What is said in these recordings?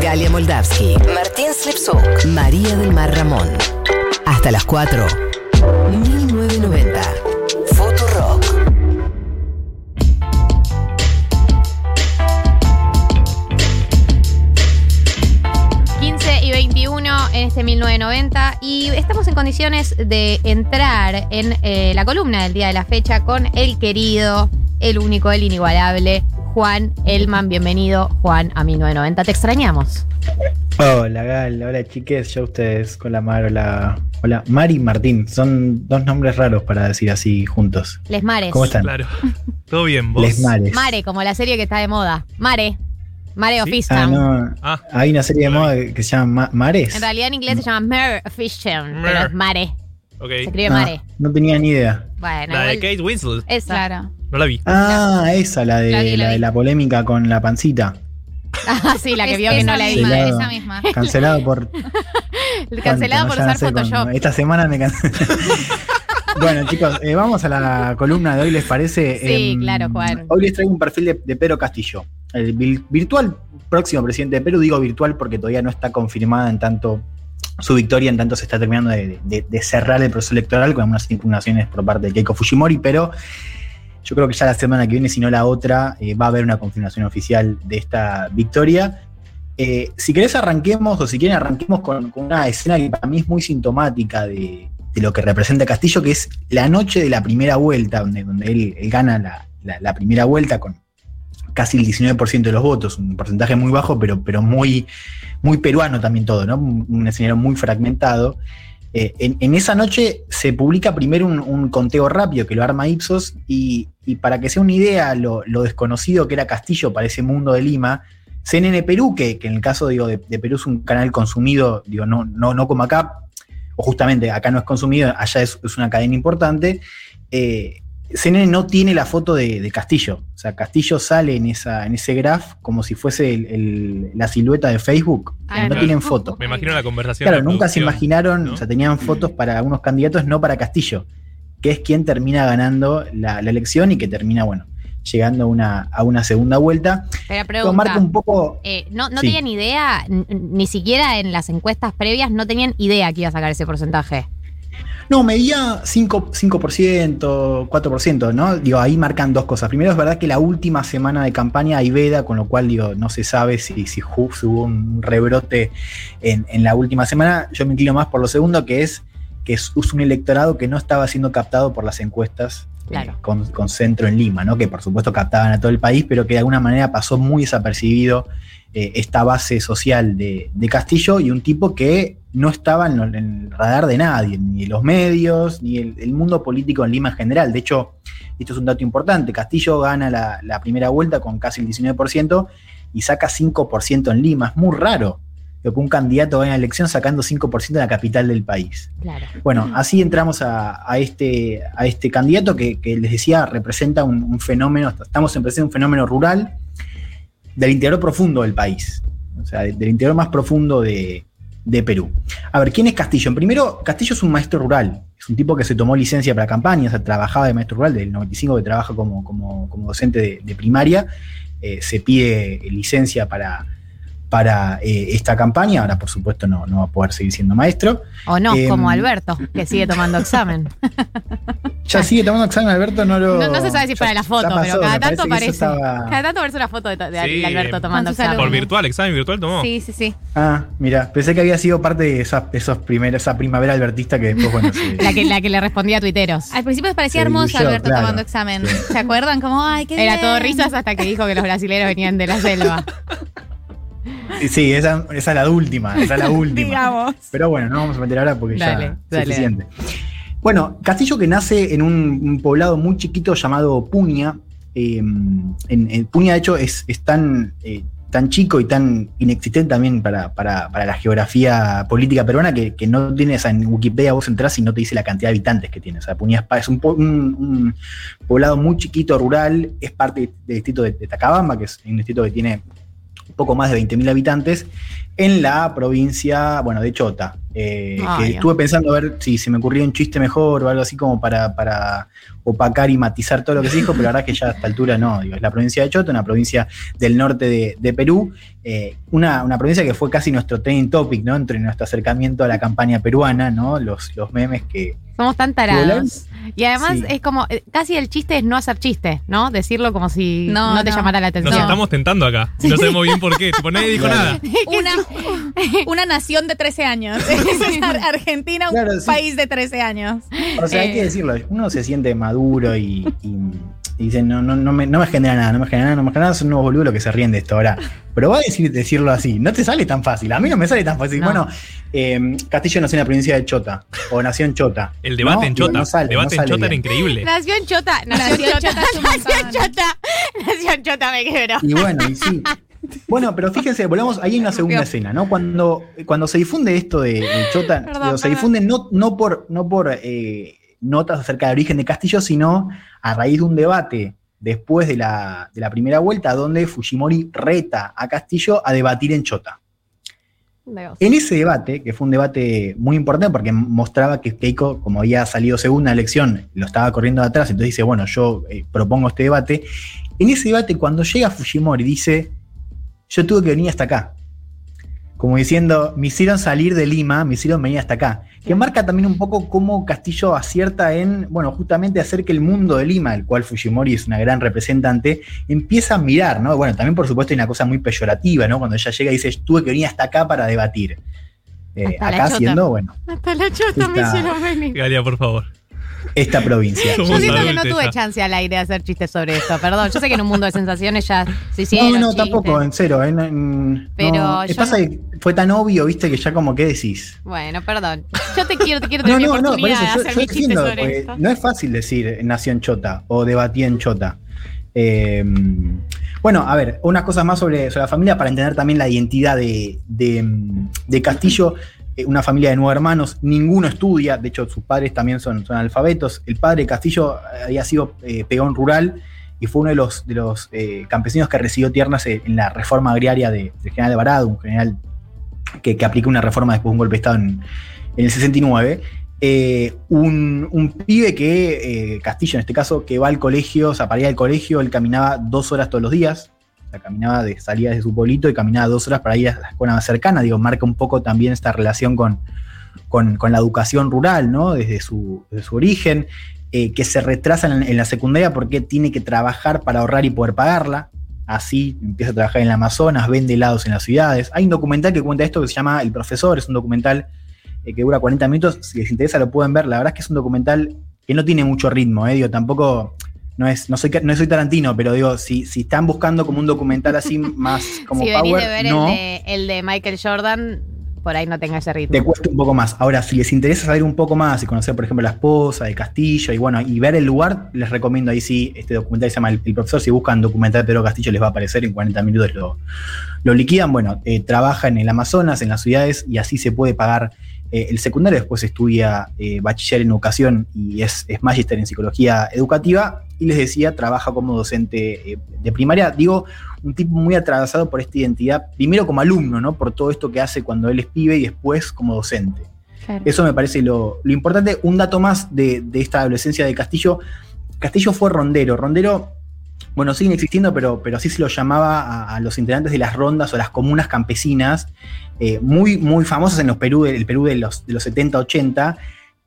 Galia Moldavsky, Martín Slipsuk, María del Mar Ramón. Hasta las 4. 1990. Futurock. 15 y 21 en este 1990 y estamos en condiciones de entrar en eh, la columna del día de la fecha con el querido, el único, el inigualable Juan Elman. Bienvenido, Juan, a 1990. Te extrañamos. Hola Gal, hola chiques, yo ustedes con la Mar, hola, hola Mari y Martín, son dos nombres raros para decir así juntos. Les Mares. ¿Cómo están? Claro. Todo bien, vos. Les Mares. Mare, como la serie que está de moda. Mare. Mare of ¿Sí? Ah, no, Ah, hay una serie de moda que se llama Ma- Mares. En realidad en inglés se llama Mare of Easttown, pero Mare. es Mare. ok. Se escribe Ah, Mare. no tenía ni idea. Bueno, La de igual- Kate Winslet. esa. Claro. No la vi. Ah, esa, la de La la, vi, la de vi. la polémica con la pancita. Ah, sí, la que Es- vio que no la misma, vi. Esa misma. Cancelado por. Cancelado por usar no sé Photoshop. cuándo. Esta semana me cancelé. bueno, chicos, eh, vamos a la columna de hoy, ¿les parece? Sí, Em, claro, Juan. Hoy les traigo un perfil de, de Pedro Castillo, el virtual próximo presidente de Perú. Digo virtual porque todavía no está confirmada en tanto su victoria, en tanto se está terminando de, de- de cerrar el proceso electoral con algunas impugnaciones por parte de Keiko Fujimori, pero yo creo que ya la semana que viene, si no la otra, eh, va a haber una confirmación oficial de esta victoria. Eh, si querés arranquemos, o si quieren arranquemos con, una escena que para mí es muy sintomática de, lo que representa Castillo, que es la noche de la primera vuelta, donde, donde él, gana la, primera vuelta con casi el 19% de los votos, un porcentaje muy bajo, pero, pero muy, muy peruano también todo, ¿no? Un escenario muy fragmentado. Eh, en, esa noche se publica primero un, conteo rápido que lo arma Ipsos y, para que sea una idea lo, lo desconocido que era Castillo para ese mundo de Lima, CNN Perú, que, que en el caso digo, de, de Perú es un canal consumido, digo, no, no, no como acá, o justamente acá no es consumido, allá es, es una cadena importante, eh, CNN no tiene la foto de, de Castillo. O sea, Castillo sale en, esa, en ese graph como si fuese el- el- la silueta de Facebook. Ah, no claro. tienen foto. Me imagino la conversación. Claro, nunca se imaginaron, ¿no? o sea, tenían fotos para algunos candidatos, no para Castillo, que es quien termina ganando la, la elección y que termina, bueno, llegando a una, a una segunda vuelta. Pero pregunta, marca un poco. eh, no, no Sí. tenían idea, ni siquiera en las encuestas previas, no tenían idea que iba a sacar ese porcentaje. No, medía 5%, 5%, 4%, ¿no? Digo, ahí marcan dos cosas. Primero, es verdad que la última semana de campaña hay veda, con lo cual, digo, no se sabe si, si hubo un rebrote en, en la última semana. Yo me inclino más por lo segundo, que es que es, un electorado que no estaba siendo captado por las encuestas eh, con, con centro en Lima, ¿no? Que por supuesto captaban a todo el país, pero que de alguna manera pasó muy desapercibido eh, esta base social de, de Castillo y un tipo que no estaba en, en el radar de nadie, ni de los medios, ni el, el mundo político en Lima en general. De hecho, esto es un dato importante, Castillo gana la, la primera vuelta con casi el 19% y saca 5% en Lima. Es muy raro que un candidato vaya a la elección sacando 5% en la capital del país. Claro. Bueno, así entramos a, a este, a este candidato que, que les decía representa un, un fenómeno, estamos en presencia de un fenómeno rural del interior profundo del país, o sea, de- del interior más profundo de, de Perú. A ver, ¿quién es Castillo? Primero, Castillo es un maestro rural, es un tipo que se tomó licencia para campaña, o sea, trabajaba de maestro rural, del 95 que trabaja como, como, como docente de, de primaria, eh, se pide licencia para, para eh, esta campaña, ahora por supuesto no, no va a poder seguir siendo maestro. O no, Em, como Alberto, que sigue tomando examen. Ya sigue tomando examen, Alberto, no lo. No, no se sabe si para la foto, pasó, pero cada tanto que parece. eso estaba- Cada tanto aparece una foto de, Sí, Alberto tomando sus examen. Por virtual, examen virtual tomó. Sí, sí, sí. Ah, mira, pensé que había sido parte de esas, esos primeros, esa primavera albertista que después, bueno, se- La que, la que le respondía a tuiteros. Al principio parecía Se hermoso Alberto claro. tomando examen. ¿Se acuerdan? Como, ay, qué Era bien. todo risas hasta que dijo que los brasileños venían de la selva. Sí, esa, esa es la última, esa es la última. Digamos. Pero bueno, no vamos a meter ahora porque Dale, ya dale, es suficiente. Bueno, Castillo que nace en un, un poblado muy chiquito llamado Puña. eh, en, en Puña, de hecho, es, es tan, eh, tan chico y tan inexistente también para, para- para la geografía política peruana que, que no tienes en Wikipedia vos entras y no te dice la cantidad de habitantes que tiene. O sea, Puña es, un, po- un- un poblado muy chiquito, rural, es parte del distrito de, de Tacabamba, que es un distrito que tiene poco más de 20.000 habitantes. en la provincia, bueno, de Chota. Eh, Ah, que estuve pensando a ver si se me ocurría un chiste mejor o algo así como para, para opacar y matizar todo lo que se dijo, pero la verdad es que ya a esta altura no. Digo, es la provincia de Chota, una provincia del norte de, de Perú, eh, una, una provincia que fue casi nuestro trending topic, ¿no? Entre nuestro acercamiento a la campaña peruana, ¿no? Los, los memes que. Somos tan tarados. Y además Sí. es como, eh, casi el chiste es no hacer chiste, ¿no? Decirlo como si no, No, te no. llamara la atención. Nos estamos tentando acá. No sabemos bien por qué. Tipo, nadie dijo Claro. nada. Una, una nación de 13 años. Argentina, un Claro, sí. país de 13 años. O sea, hay Eh. que decirlo, uno se siente maduro y, y- y dice, no, no, no, me, no me genera nada, no me genera nada, no me genera nada, son unos boludos los que se ríen de esto. Ahora, pero va a decir, decirlo así, no te sale tan fácil, a mí no me sale tan fácil. No. Bueno, eh, Castillo nació en la provincia de Chota, o nació en Chota. El debate ¿no? en Chota. no sale, el debate no en Chota era bien. increíble. Nació en Chota, nació, Nació en Chota, nació en. Chota, nació en Chota, me quebró. Y bueno, y sí. Bueno, pero fíjense, volvamos, ahí hay una segunda escena, ¿no? Cuando, cuando se difunde esto de, de Chota, Perdón, se difunde no, no por, no por eh, notas acerca del origen de Castillo, sino a raíz de un debate después de la, de la primera vuelta, donde Fujimori reta a Castillo a debatir en Chota. Dios. En ese debate, que fue un debate muy importante porque mostraba que Keiko, como había salido segunda elección, lo estaba corriendo de atrás, entonces dice, bueno, yo eh, propongo este debate. En ese debate, cuando llega Fujimori, dice, yo tuve que venir hasta acá. Como diciendo, me hicieron salir de Lima, me hicieron venir hasta acá. Que marca también un poco cómo Castillo acierta en, bueno, justamente hacer que el mundo de Lima, el cual Fujimori es una gran representante, empieza a mirar, ¿no? Bueno, también por supuesto hay una cosa muy peyorativa, ¿no? Cuando ella llega y dice, tuve que venir hasta acá para debatir. Eh, Hasta la acá chota. siendo, bueno, Hasta la Chota me hicieron venir. Galia, por favor. Esta provincia. Yo siento que no tuve chance al aire de hacer chistes sobre esto, perdón. Yo sé que en un mundo de sensaciones ya se No, hicieron no, chistes. tampoco, en cero. no, mm, Pero no. yo pasa no- que fue tan obvio, viste, que ya como, ¿qué decís? Bueno, perdón. Yo te quiero, te quiero No, tener no, no, por oportunidad eso de yo, hacer yo mi chiste entiendo, sobre porque esto. no es fácil decir nació en Chota o debatí en Chota. Eh, bueno, a ver, unas cosas más sobre, sobre la familia para entender también la identidad de, de, de Castillo. Eh, Una familia de nueve hermanos, ninguno estudia, de hecho sus padres también son, son alfabetos. El padre de Castillo eh, había sido eh, peón rural y fue uno de los, de los campesinos que recibió tiernas en, la reforma agraria de, del general Alvarado, un general que, que aplicó una reforma después de un golpe de Estado en, el 69. Eh, un, un pibe que, Castillo en este caso, que va al colegio, o sea, para al colegio, él caminaba dos horas todos los días, o sea, caminaba de salida de su pueblito y caminaba dos horas para ir a la escuela más cercana, digo, marca un poco también esta relación con, con, con la educación rural, ¿no? Desde su, desde su origen, eh, que se retrasa en, la secundaria porque tiene que trabajar para ahorrar y poder pagarla. Así empieza a trabajar en el Amazonas, vende helados en las ciudades. Hay un documental que cuenta esto que se llama El Profesor, es un documental eh, que dura 40 minutos. Si les interesa lo pueden ver. La verdad es que es un documental que no tiene mucho ritmo, eh, digo, tampoco. No, es, no, soy, no soy Tarantino, pero digo, si, si están buscando como un documental así más como si power, de ver no, el, de, el de Michael Jordan, por ahí no tenga ese ritmo. te cuesta un poco más. Ahora, si les interesa saber un poco más y conocer, por ejemplo, la esposa de Castillo y bueno, y ver el lugar, les recomiendo ahí sí, este documental se llama El, El Profesor. Si buscan documental de Pedro Castillo, les va a aparecer en 40 minutos lo, lo liquidan. Bueno, eh, trabaja en el Amazonas, en las ciudades, y así se puede pagar eh, el secundario. Después estudia eh, bachiller en educación y es, es magíster en psicología educativa. Y les decía, trabaja como docente eh, de primaria. Digo, un tipo muy atravesado por esta identidad, primero como alumno, ¿no? Por todo esto que hace cuando él es pibe y después como docente. Claro. Eso me parece lo, lo importante. Un dato más de, de esta adolescencia de Castillo. Castillo fue rondero. Rondero, bueno, siguen existiendo, pero, pero así se lo llamaba a, a los integrantes de las rondas o las comunas campesinas, eh, muy, muy famosas en los Perú, el Perú de los, de los 70-80,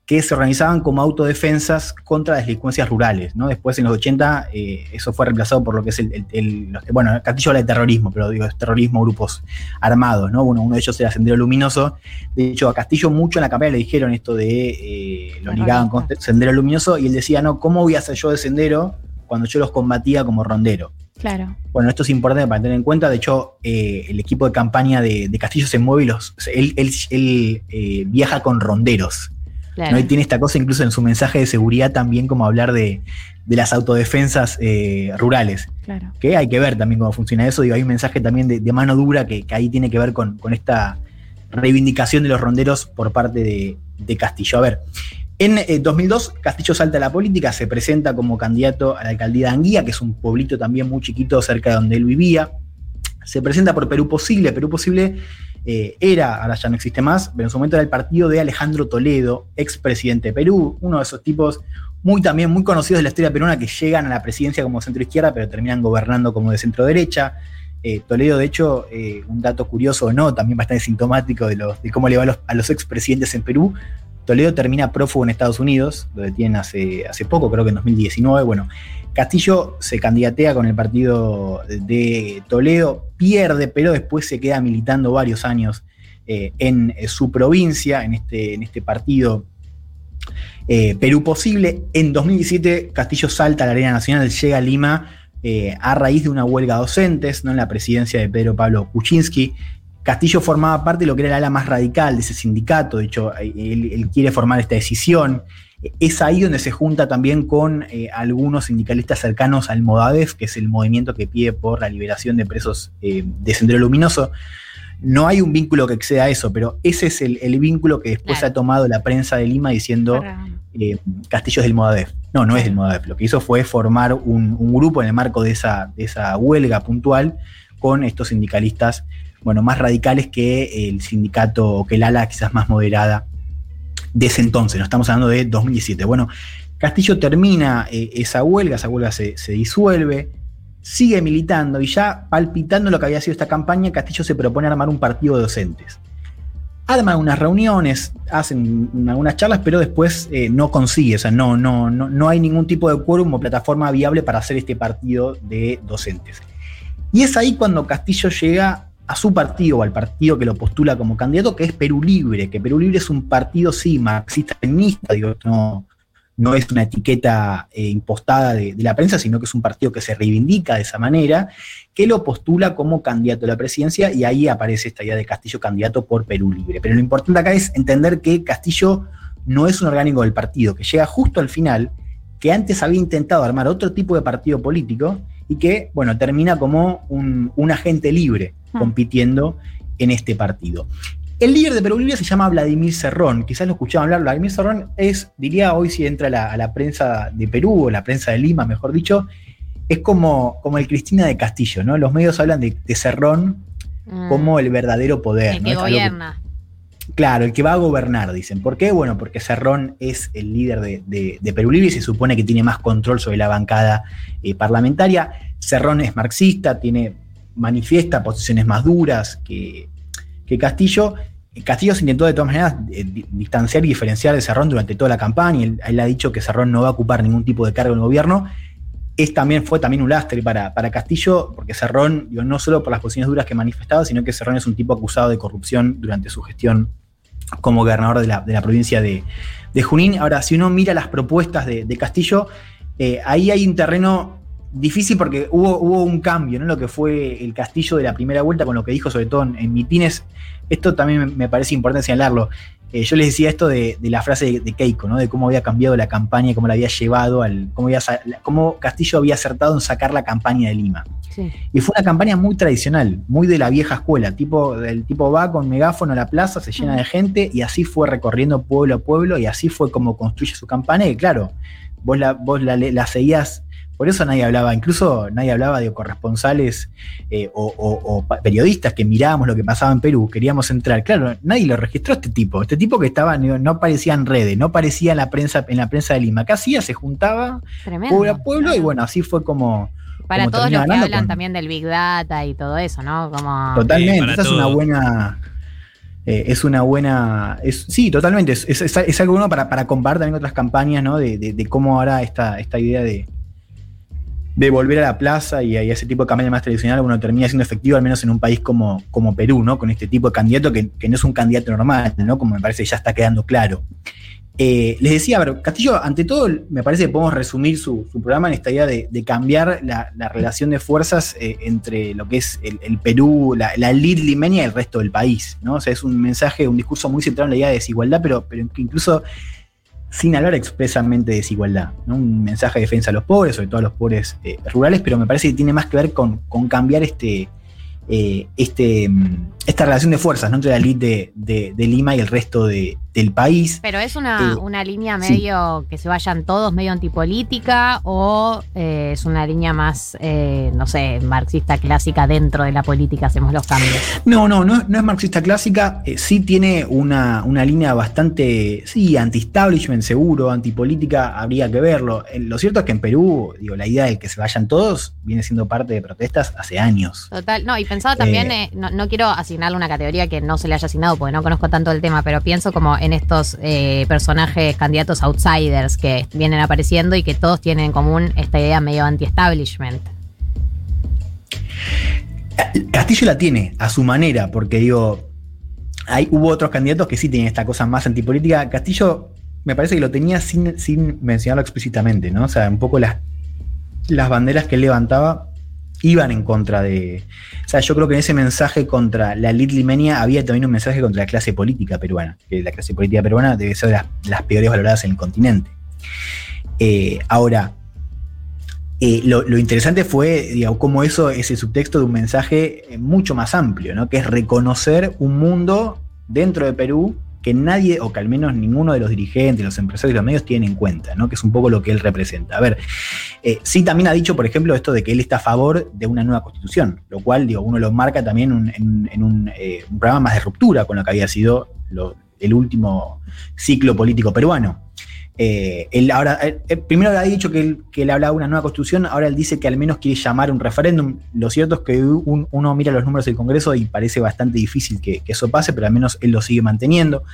que se organizaban como autodefensas contra las delincuencias rurales. ¿no? Después, en los 80, eh, eso fue reemplazado por lo que es el, el- el- los- bueno, Castillo habla de terrorismo, pero digo, es terrorismo, grupos armados, ¿no? Bueno, uno de ellos era Sendero Luminoso. De hecho, a Castillo mucho en la campaña le dijeron esto de, eh, lo ligaban con Sendero Luminoso, y él decía, no, ¿cómo voy a hacer yo de Sendero cuando yo los combatía como rondero? Claro. Bueno, esto es importante para tener en cuenta. De hecho, eh, el equipo de campaña de, de Castillo se mueve y los, él, él- él, eh, viaja con ronderos. Claro. ¿no? Y tiene esta cosa incluso en su mensaje de seguridad también como hablar de, de las autodefensas eh, rurales. Claro. Que hay que ver también cómo funciona eso. Digo, hay un mensaje también de, de mano dura que, que ahí tiene que ver con, con esta reivindicación de los ronderos por parte de, de Castillo. A ver, en eh, 2002 Castillo salta a la política, se presenta como candidato a la alcaldía de Anguía, que es un pueblito también muy chiquito cerca de donde él vivía. Se presenta por Perú Posible. Perú Posible eh, era, ahora ya no existe más, pero en su momento era el partido de Alejandro Toledo, expresidente de Perú, uno de esos tipos muy también muy conocidos de la historia peruana que llegan a la presidencia como centro izquierda, pero terminan gobernando como de centro derecha. Eh, Toledo, de hecho, eh, un dato curioso o no, también bastante sintomático de, de cómo le va a los, a los expresidentes en Perú. Toledo termina prófugo en Estados Unidos, lo detienen hace, hace poco, creo que en 2019. Bueno, Castillo se candidatea con el partido de Toledo, pierde, pero después se queda militando varios años eh, en su provincia, en este, en este partido eh, Perú Posible. En 2017 Castillo salta a la arena nacional, llega a Lima eh, a raíz de una huelga de docentes, ¿no? en la presidencia de Pedro Pablo Kuczynski. Castillo formaba parte de lo que era el ala más radical de ese sindicato, de hecho, él, quiere formar esta decisión. Es ahí donde se junta también con eh, algunos sindicalistas cercanos al Modadef, que es el movimiento que pide por la liberación de presos de Sendero Luminoso. No hay un vínculo que exceda eso, pero ese es el, vínculo que después ha tomado la prensa de Lima diciendo eh, Castillo es del Modadef. No, no es del Modadef. Lo que hizo fue formar un, grupo en el marco de esa, esa huelga puntual con estos sindicalistas, bueno, más radicales que el sindicato o que el ala quizás más moderada de ese entonces. No estamos hablando de 2017. Bueno, Castillo termina eh, esa huelga, esa huelga se, se disuelve sigue militando y ya palpitando lo que había sido esta campaña, Castillo se propone armar un partido de docentes. Arman unas reuniones, hacen algunas charlas, pero después eh, no consigue, o sea, no, no, no, no hay ningún tipo de quórum o plataforma viable para hacer este partido de docentes. Y es ahí cuando Castillo llega a su partido o al partido que lo postula como candidato, que es Perú Libre, que Perú Libre es un partido, sí, marxista-feminista, digo, no, no es una etiqueta eh, impostada de, la prensa, sino que es un partido que se reivindica de esa manera, que lo postula como candidato a la presidencia y ahí aparece esta idea de Castillo candidato por Perú Libre. Pero lo importante acá es entender que Castillo no es un orgánico del partido, que llega justo al final, que antes había intentado armar otro tipo de partido político y que, bueno, termina como un, un agente libre ah. compitiendo en este partido. El líder de Perú Libre se llama Vladimir Cerrón. Quizás lo escuchaban hablar. Vladimir Cerrón es, diría hoy, si entra a la, prensa de Perú o la prensa de Lima, mejor dicho, es como, como el Cristina de Castillo, ¿no? Los medios hablan de, Cerrón mm. como el verdadero poder. El que gobierna. claro, el que va a gobernar, dicen. ¿Por qué? Bueno, porque Cerrón es el líder de, Perú Libre y se supone que tiene más control sobre la bancada eh, parlamentaria. Cerrón es marxista, tiene, manifiesta posiciones más duras que, que Castillo Castillo se intentó de todas maneras eh, distanciar y diferenciar de Cerrón durante toda la campaña. Él, ha dicho que Cerrón no va a ocupar ningún tipo de cargo en el gobierno. Es también, fue también un lastre para, para Castillo, porque Cerrón, no solo por las posiciones duras que manifestaba, sino que Cerrón es un tipo acusado de corrupción durante su gestión como gobernador de la, provincia de, Junín. Ahora, si uno mira las propuestas de, Castillo, eh, ahí hay un terreno difícil porque hubo, hubo un cambio, ¿no? Lo que fue el Castillo de la primera vuelta con lo que dijo, sobre todo en, mitines. Esto también me parece importante señalarlo. Eh, yo les decía esto de, la frase de, Keiko, ¿no? De cómo había cambiado la campaña, cómo la había llevado al. cómo, cómo Castillo había acertado en sacar la campaña de Lima. Y fue una campaña muy tradicional, muy de la vieja escuela. Tipo, el tipo va con megáfono a la plaza, se llena de gente, y así fue recorriendo pueblo a pueblo, y así fue como construye su campaña. Y claro, vos la, vos la seguías por eso nadie hablaba, incluso nadie hablaba de corresponsales eh, o, periodistas que mirábamos lo que pasaba en Perú, queríamos entrar. Claro, nadie lo registró este tipo. Este tipo que estaba, no, aparecía en redes, no aparecía en la prensa, en la prensa de Lima. ¿Qué hacía? Se juntaba pueblo a pueblo y bueno, así fue como. Para todos los que hablan también del Big Data y todo eso, ¿no? Como... Totalmente, esa es una buena. Eh, es una buena. sí, totalmente. Es, algo bueno para, para comparar también otras campañas, ¿no? De, cómo ahora esta, esta idea de, de volver a la plaza y a ese tipo de campaña más tradicional, uno termina siendo efectivo, al menos en un país como, como Perú, ¿no? Con este tipo de candidato que, no es un candidato normal, ¿no? Como me parece que ya está quedando claro. Eh, les decía, pero Castillo, ante todo, me parece que podemos resumir su, programa en esta idea de, cambiar la, relación de fuerzas eh, entre lo que es el, Perú, la, la elite limeña y el resto del país, ¿no? O sea, es un mensaje, un discurso muy centrado en la idea de desigualdad, pero, pero que incluso sin hablar expresamente de desigualdad. Un mensaje de defensa a los pobres, sobre todo a los pobres eh, rurales, pero me parece que tiene más que ver con, cambiar este, eh, este, mm, esta relación de fuerzas entre la elite de, Lima y el resto de, del país. Pero es una, Eh, una línea sí. medio que se vayan todos, medio antipolítica, o eh, es una línea más, eh, no sé, marxista clásica dentro de la política, hacemos los cambios. No, no, no, es- no es marxista clásica, sí tiene una, una línea bastante, sí, anti-establishment seguro, antipolítica, habría que verlo. Lo cierto es que en Perú, digo, la idea de que se vayan todos viene siendo parte de protestas hace años. Total, no, y pensaba también, no, no quiero asignarle una categoría que no se le haya asignado porque no conozco tanto el tema, pero pienso como en estos eh, personajes candidatos outsiders que vienen apareciendo y que todos tienen en común esta idea medio anti-establishment. Castillo la tiene a su manera, porque digo, hay, hubo otros candidatos que sí tienen esta cosa más antipolítica. Castillo me parece que lo tenía sin, sin mencionarlo explícitamente, ¿no? O sea, un poco las, las banderas que él levantaba iban en contra de. O sea, yo creo que en ese mensaje contra la elite limeña había también un mensaje contra la clase política peruana, que la clase política peruana debe ser de las, peores valoradas en el continente. Eh, ahora, eh, lo, interesante fue, digamos, cómo eso es el subtexto de un mensaje eh, mucho más amplio, ¿no? Que es reconocer un mundo dentro de Perú que nadie, o que al menos ninguno de los dirigentes, los empresarios y los medios tienen en cuenta, ¿no? Que es un poco lo que él representa. A ver, eh, sí también ha dicho, por ejemplo, esto de que él está a favor de una nueva constitución, lo cual, digo, uno lo marca también en, eh, un programa más de ruptura con lo que había sido el último ciclo político peruano. Eh, él ahora, eh, eh, primero había dicho que él, que hablaba de una nueva constitución, ahora él dice que al menos quiere llamar un referéndum. Lo cierto es que un- uno mira los números del Congreso y parece bastante difícil que, eso pase, pero al menos él lo sigue manteniendo.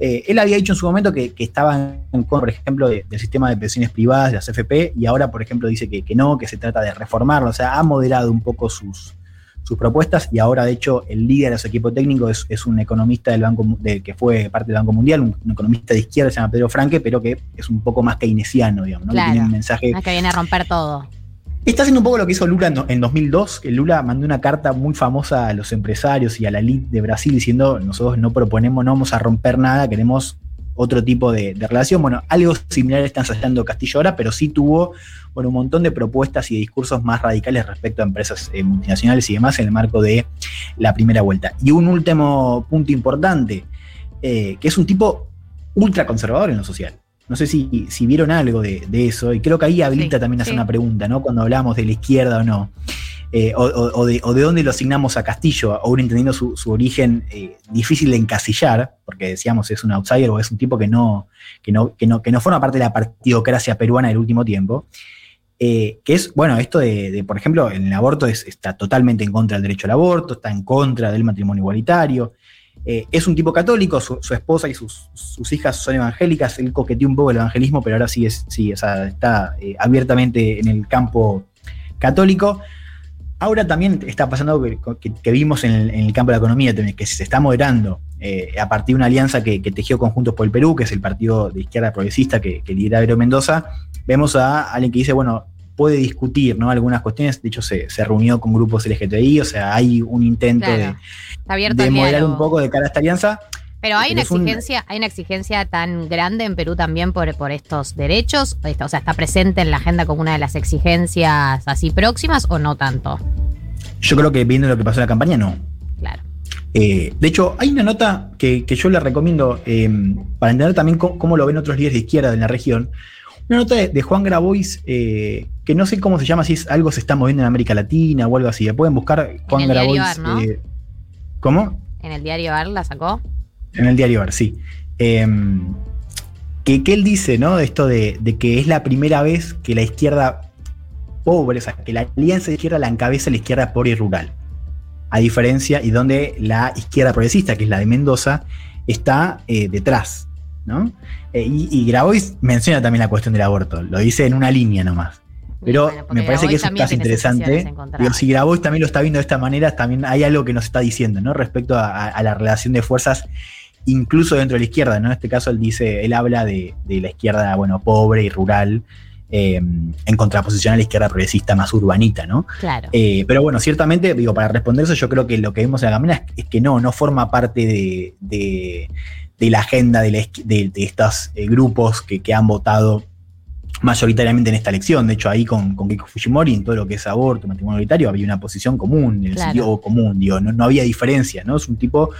Eh, él había dicho en su momento que, que estaba en contra, por ejemplo, de- del sistema de pensiones privadas, de las FP, y ahora, por ejemplo, dice que no, que se trata de reformarlo. O sea, ha moderado un poco sus, sus propuestas y ahora, de hecho, el líder de su equipo técnico es, es un economista del Banco de, que fue parte del Banco Mundial, un, un economista de izquierda, se llama Pedro Franque, pero que es un poco más keynesiano, digamos, ¿no? Que tiene un mensaje que viene a romper todo. Está haciendo un poco lo que hizo Lula en, en 2002, que Lula mandó una carta muy famosa a los empresarios y a la elite de Brasil diciendo, nosotros no proponemos, no vamos a romper nada, queremos otro tipo de, de relación. Bueno, algo similar está ensayando Castillo ahora, pero sí tuvo bueno, un montón de propuestas y de discursos más radicales respecto a empresas eh, multinacionales y demás en el marco de la primera vuelta. Y un último punto importante, eh, que es un tipo ultra conservador en lo social. No sé si, si vieron algo de, de eso, y creo que ahí habilita Sí, también a hacer sí. una pregunta, ¿no? Cuando hablamos de la izquierda o no. Eh, o, de, dónde lo asignamos a Castillo, aún entendiendo su, origen eh, difícil de encasillar, porque decíamos es un outsider o es un tipo que no, que no, que no, que no forma parte de la partidocracia peruana del último tiempo. Eh, que es, bueno, esto de, por ejemplo, en el aborto es- está totalmente en contra del derecho al aborto, está en contra del matrimonio igualitario. Es un tipo católico, su, esposa y sus, hijas son evangélicas, él coqueteó un poco el evangelismo, pero ahora sí, es, sí está abiertamente en el campo católico. Ahora también está pasando algo que, que- que vimos en el, en el campo de la economía, que se está moderando eh, a partir de una alianza que, que tejió Conjuntos por el Perú, que es el partido de izquierda progresista que, lidera Aero Mendoza. Vemos a alguien que dice, bueno, puede discutir ¿no? algunas cuestiones, de hecho se, se reunió con grupos LGTBI, o sea, hay un intento Claro. De, de moderar un poco de cara a esta alianza. Pero hay una un- exigencia, hay una exigencia tan grande en Perú también por, por estos derechos. O sea, está presente en la agenda como una de las exigencias así próximas o no tanto. Yo creo que viendo lo que pasó en la campaña, no. Claro. Eh, de hecho, hay una nota que, que yo le recomiendo eh, para entender también cómo, cómo lo ven otros líderes de izquierda en la región. Una nota de, de Juan Grabois, eh, que no sé cómo se llama, si es algo se está moviendo en América Latina o algo así. Pueden buscar Juan el diario Grabois. Ar, ¿no? ¿Cómo? En el diario AR la sacó. En el diario Ar, sí. Eh, que, que él dice, ¿no? Esto de, de que es la primera vez que la izquierda pobre, o sea, que la alianza de izquierda la encabeza la izquierda pobre y rural. A diferencia, y donde la izquierda progresista, que es la de Mendoza, está eh, detrás, ¿no? Eh, y, y Grabois menciona también la cuestión del aborto, lo dice en una línea nomás. Pero Bueno, me parece que Grabois es un caso interesante. Digo, si Grabois también lo está viendo de esta manera, también hay algo que nos está diciendo, ¿no? Respecto a, a- a la relación de fuerzas, incluso dentro de la izquierda, ¿no? En este caso él dice, él habla de, de la izquierda, bueno, pobre y rural, eh, en contraposición a la izquierda progresista más urbanita, ¿no? Claro. Eh, pero bueno, ciertamente, digo, para responder eso, yo creo que lo que vemos en la campaña es, es que no, no forma parte de, de- de la agenda de, la de- de estos eh, grupos que, que han votado mayoritariamente en esta elección. De hecho, ahí con, con Keiko Fujimori, en todo lo que es aborto, matrimonio igualitario, había una posición común, en el Claro. sentido común, digo, no, no había diferencia, ¿no? Es un tipo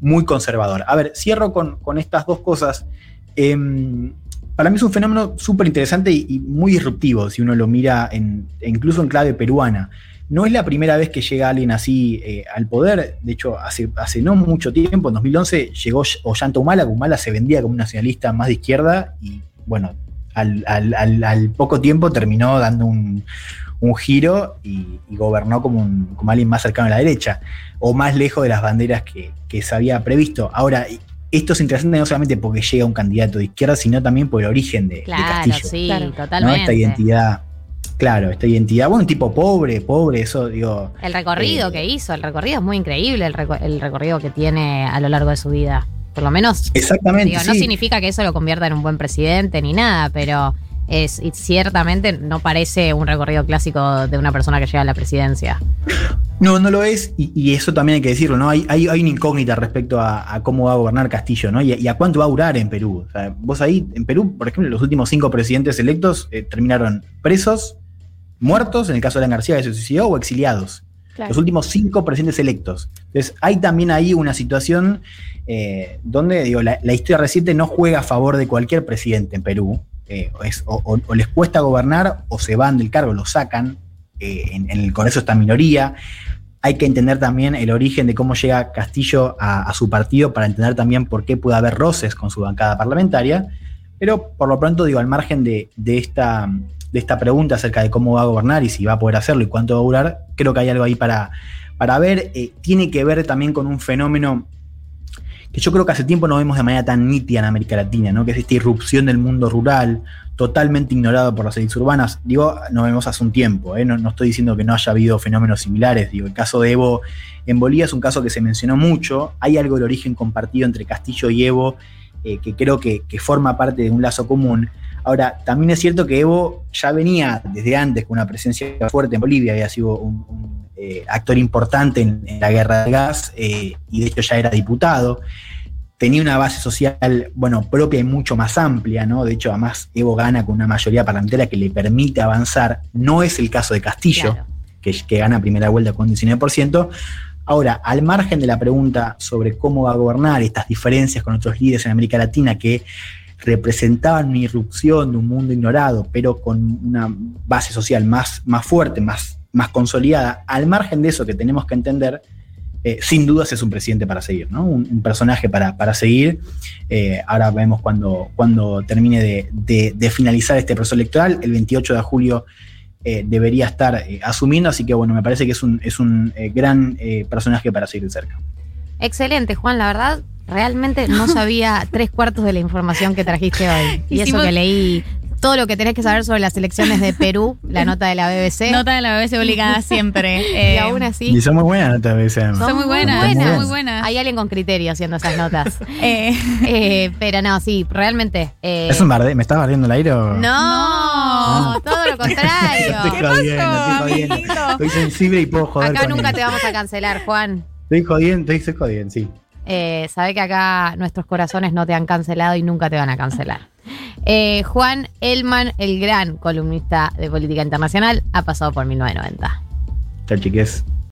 muy conservador. A ver, cierro con, con estas dos cosas. Em, para mí es un fenómeno súper interesante y, muy disruptivo si uno lo mira en, incluso en clave peruana. No es la primera vez que llega alguien así eh, al poder. De hecho, hace, hace no mucho tiempo, en 2011, llegó Ollanta Humala. Humala se vendía como un nacionalista más de izquierda y, bueno, al poco tiempo terminó dando un, un giro y, y gobernó como, un- como alguien más cercano a la derecha o más lejos de las banderas que, que se había previsto. Ahora, esto es interesante no solamente porque llega un candidato de izquierda, sino también por el origen de, de Claro, Castillo. sí, Claro. ¿no? totalmente. Esta identidad, claro, esta identidad, bueno, un tipo pobre, pobre, eso digo. El recorrido Eh, que hizo, el recorrido es muy increíble, el, reco- el recorrido que tiene a lo largo de su vida. Por lo menos, Exactamente. digo, no significa que eso lo convierta en un buen presidente ni nada, pero es y ciertamente no parece un recorrido clásico de una persona que llega a la presidencia. No, no lo es, y, y eso también hay que decirlo, ¿no? Hay, hay, hay una incógnita respecto a, a cómo va a gobernar Castillo, ¿no? Y, a- y a cuánto va a durar en Perú. O sea, vos ahí, en Perú, por ejemplo, los últimos cinco presidentes electos eh, terminaron presos, muertos, en el caso de Alan García, que se suicidó, o exiliados. Claro. Los últimos cinco presidentes electos. Entonces, hay también ahí una situación eh, donde, digo, la, la historia reciente no juega a favor de cualquier presidente en Perú. Eh, es- o- les cuesta gobernar o se van del cargo, lo sacan. eh, en, el Congreso está en minoría. Hay que entender también el origen de cómo llega Castillo a, a su partido para entender también por qué puede haber roces con su bancada parlamentaria. Pero por lo pronto, digo, al margen de, de esta, de esta pregunta acerca de cómo va a gobernar y si va a poder hacerlo y cuánto va a durar, creo que hay algo ahí para, para ver. Eh, tiene que ver también con un fenómeno que yo creo que hace tiempo no vemos de manera tan nítida en América Latina, ¿no? que es esta irrupción del mundo rural, totalmente ignorado por las élites urbanas. Digo, no vemos hace un tiempo, ¿eh? no, no estoy diciendo que no haya habido fenómenos similares. Digo, el caso de Evo en Bolivia es un caso que se mencionó mucho. Hay algo del origen compartido entre Castillo y Evo eh, que creo que, que forma parte de un lazo común. Ahora, también es cierto que Evo ya venía desde antes con una presencia fuerte en Bolivia, había sido un, un, eh, actor importante en, en, la guerra del gas eh, y de hecho ya era diputado. Tenía una base social, bueno, propia y mucho más amplia, ¿no? De hecho, además, Evo gana con una mayoría parlamentaria que le permite avanzar. No es el caso de Castillo, Claro. que, que gana primera vuelta con un 19%. Ahora, al margen de la pregunta sobre cómo va a gobernar estas diferencias con otros líderes en América Latina que representaban una irrupción de un mundo ignorado, pero con una base social más, más fuerte, más, más consolidada, al margen de eso que tenemos que entender, eh, sin dudas es un presidente para seguir, ¿no? un, personaje para, para seguir. Eh, ahora vemos cuando, cuando termine de, finalizar este proceso electoral, el 28 de julio eh, debería estar asumiendo, así que bueno, me parece que es un, es un gran personaje para seguir de cerca. Excelente, Juan, la verdad, realmente no sabía tres cuartos de la información que trajiste hoy. Y Hicimos- eso que leí todo lo que tenés que saber sobre las elecciones de Perú, la nota de la BBC. Nota de la BBC obligada siempre. y Eh, aún así. Y son muy buenas notas veces. además. Son muy buenas, Muy son buenas. muy buenas. Hay alguien con criterio haciendo esas notas. Eh, Eh, pero no, sí, realmente. eh, ¿Es un barde? ¿Me estás bardeando el aire o...? No, todo lo Estoy contrario. jodiendo, estoy jodiendo. Estoy sensible y puedo joder Acá con nunca él. te vamos a cancelar, Juan. Estoy jodiendo, estoy, jodiendo, sí. Eh, sabe que acá nuestros corazones no te han cancelado y nunca te van a cancelar. Eh, Juan Elman, el gran columnista de política internacional, ha pasado por 1990. Chao, chiques.